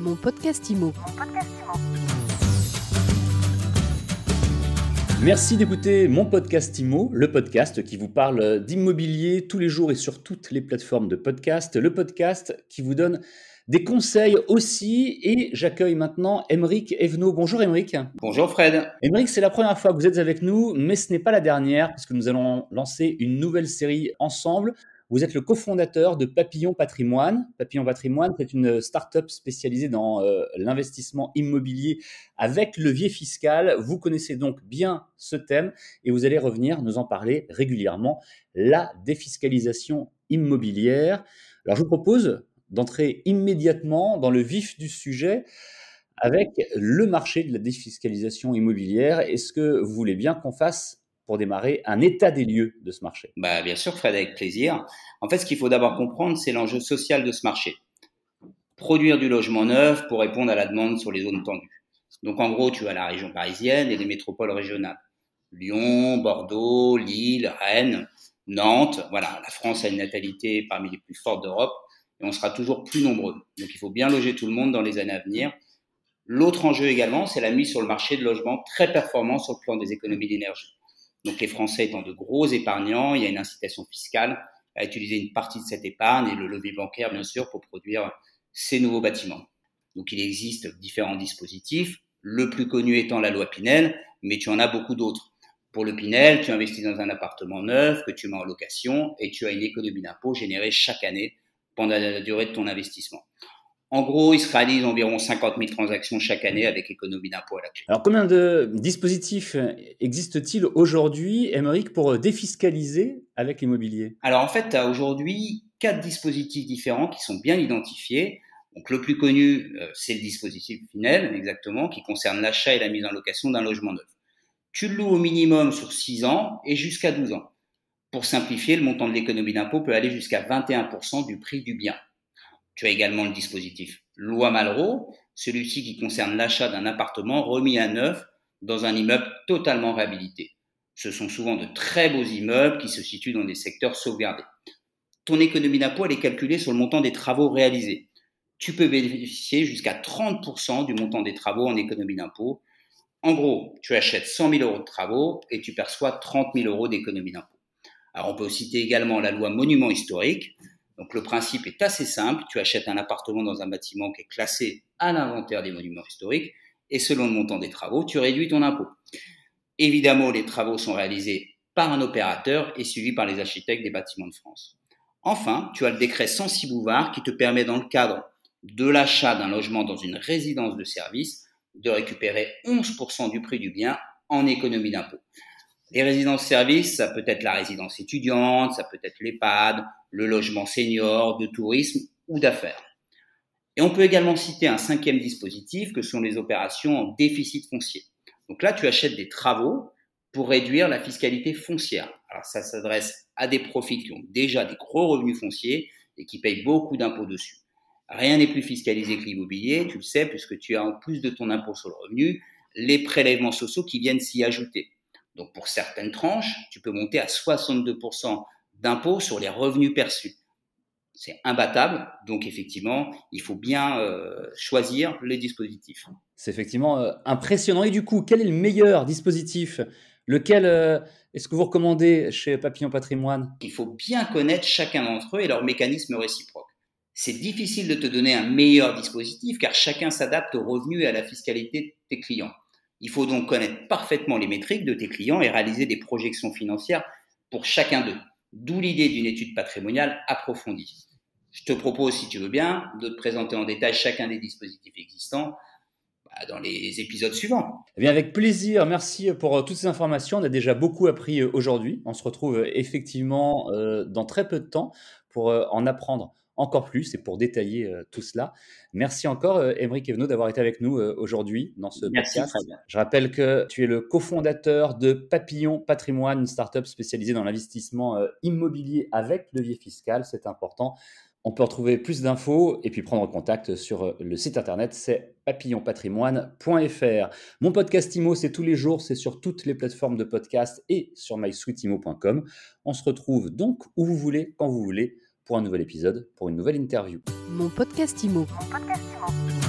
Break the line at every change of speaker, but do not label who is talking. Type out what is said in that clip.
Mon podcast IMO.
Merci d'écouter mon podcast IMO, le podcast qui vous parle d'immobilier tous les jours et sur toutes les plateformes de podcast, le podcast qui vous donne des conseils aussi. Et j'accueille maintenant Émeric Evenot. Bonjour Émeric.
Bonjour Fred.
Émeric, c'est la première fois que vous êtes avec nous, mais ce n'est pas la dernière, puisque nous allons lancer une nouvelle série ensemble. Vous êtes le cofondateur de Papillon Patrimoine. Papillon Patrimoine, c'est une start-up spécialisée dans euh, l'investissement immobilier avec levier fiscal. Vous connaissez donc bien ce thème et vous allez revenir nous en parler régulièrement. La défiscalisation immobilière. Alors, je vous propose d'entrer immédiatement dans le vif du sujet avec le marché de la défiscalisation immobilière. Est-ce que vous voulez bien qu'on fasse pour démarrer un état des lieux de ce marché
bah, Bien sûr, Fred, avec plaisir. En fait, ce qu'il faut d'abord comprendre, c'est l'enjeu social de ce marché. Produire du logement neuf pour répondre à la demande sur les zones tendues. Donc, en gros, tu as la région parisienne et les métropoles régionales. Lyon, Bordeaux, Lille, Rennes, Nantes. Voilà, la France a une natalité parmi les plus fortes d'Europe et on sera toujours plus nombreux. Donc, il faut bien loger tout le monde dans les années à venir. L'autre enjeu également, c'est la mise sur le marché de logements très performants sur le plan des économies d'énergie. Donc les Français étant de gros épargnants, il y a une incitation fiscale à utiliser une partie de cette épargne et le levier bancaire, bien sûr, pour produire ces nouveaux bâtiments. Donc il existe différents dispositifs, le plus connu étant la loi Pinel, mais tu en as beaucoup d'autres. Pour le Pinel, tu investis dans un appartement neuf que tu mets en location et tu as une économie d'impôt générée chaque année pendant la durée de ton investissement. En gros, il se réalise environ 50 000 transactions chaque année avec économie d'impôt à la clé.
Alors, combien de dispositifs existe-t-il aujourd'hui, Émeric, pour défiscaliser avec l'immobilier?
Alors, en fait, tu as aujourd'hui quatre dispositifs différents qui sont bien identifiés. Donc, le plus connu, euh, c'est le dispositif Finel, exactement, qui concerne l'achat et la mise en location d'un logement neuf. Tu le loues au minimum sur 6 ans et jusqu'à 12 ans. Pour simplifier, le montant de l'économie d'impôt peut aller jusqu'à 21% du prix du bien. Tu as également le dispositif Loi Malraux, celui-ci qui concerne l'achat d'un appartement remis à neuf dans un immeuble totalement réhabilité. Ce sont souvent de très beaux immeubles qui se situent dans des secteurs sauvegardés. Ton économie d'impôt, elle est calculée sur le montant des travaux réalisés. Tu peux bénéficier jusqu'à 30% du montant des travaux en économie d'impôt. En gros, tu achètes 100 000 euros de travaux et tu perçois 30 000 euros d'économie d'impôt. Alors on peut citer également la loi monument historique. Donc le principe est assez simple, tu achètes un appartement dans un bâtiment qui est classé à l'inventaire des monuments historiques et selon le montant des travaux, tu réduis ton impôt. Évidemment, les travaux sont réalisés par un opérateur et suivis par les architectes des bâtiments de France. Enfin, tu as le décret 106 Bouvard qui te permet dans le cadre de l'achat d'un logement dans une résidence de service de récupérer 11% du prix du bien en économie d'impôt. Les résidences-services, ça peut être la résidence étudiante, ça peut être l'EHPAD, le logement senior, de tourisme ou d'affaires. Et on peut également citer un cinquième dispositif que sont les opérations en déficit foncier. Donc là, tu achètes des travaux pour réduire la fiscalité foncière. Alors ça s'adresse à des profits qui ont déjà des gros revenus fonciers et qui payent beaucoup d'impôts dessus. Rien n'est plus fiscalisé que l'immobilier, tu le sais, puisque tu as en plus de ton impôt sur le revenu les prélèvements sociaux qui viennent s'y ajouter. Donc pour certaines tranches, tu peux monter à 62% d'impôt sur les revenus perçus. C'est imbattable, donc effectivement, il faut bien euh, choisir les dispositifs.
C'est effectivement euh, impressionnant. Et du coup, quel est le meilleur dispositif? Lequel euh, est-ce que vous recommandez chez Papillon Patrimoine?
Il faut bien connaître chacun d'entre eux et leur mécanisme réciproque. C'est difficile de te donner un meilleur dispositif car chacun s'adapte aux revenus et à la fiscalité de tes clients. Il faut donc connaître parfaitement les métriques de tes clients et réaliser des projections financières pour chacun d'eux. D'où l'idée d'une étude patrimoniale approfondie. Je te propose, si tu veux bien, de te présenter en détail chacun des dispositifs existants bah, dans les épisodes suivants.
Eh bien, avec plaisir. Merci pour euh, toutes ces informations. On a déjà beaucoup appris euh, aujourd'hui. On se retrouve euh, effectivement dans très peu de temps pour en apprendre encore plus et pour détailler euh, tout cela. Merci encore, euh, Émeric Evenot, d'avoir été avec nous euh, aujourd'hui dans ce
Merci,
podcast. Je rappelle que tu es le cofondateur de Papillon Patrimoine, une startup spécialisée dans l'investissement immobilier avec levier fiscal. C'est important. On peut retrouver plus d'infos et puis prendre contact sur le site internet, c'est papillonpatrimoine.fr. Mon podcast IMO, c'est tous les jours, c'est sur toutes les plateformes de podcast et sur mysweetimo.com. On se retrouve donc où vous voulez, quand vous voulez pour un nouvel épisode, pour une nouvelle interview.
Mon podcast Mon podcast IMO.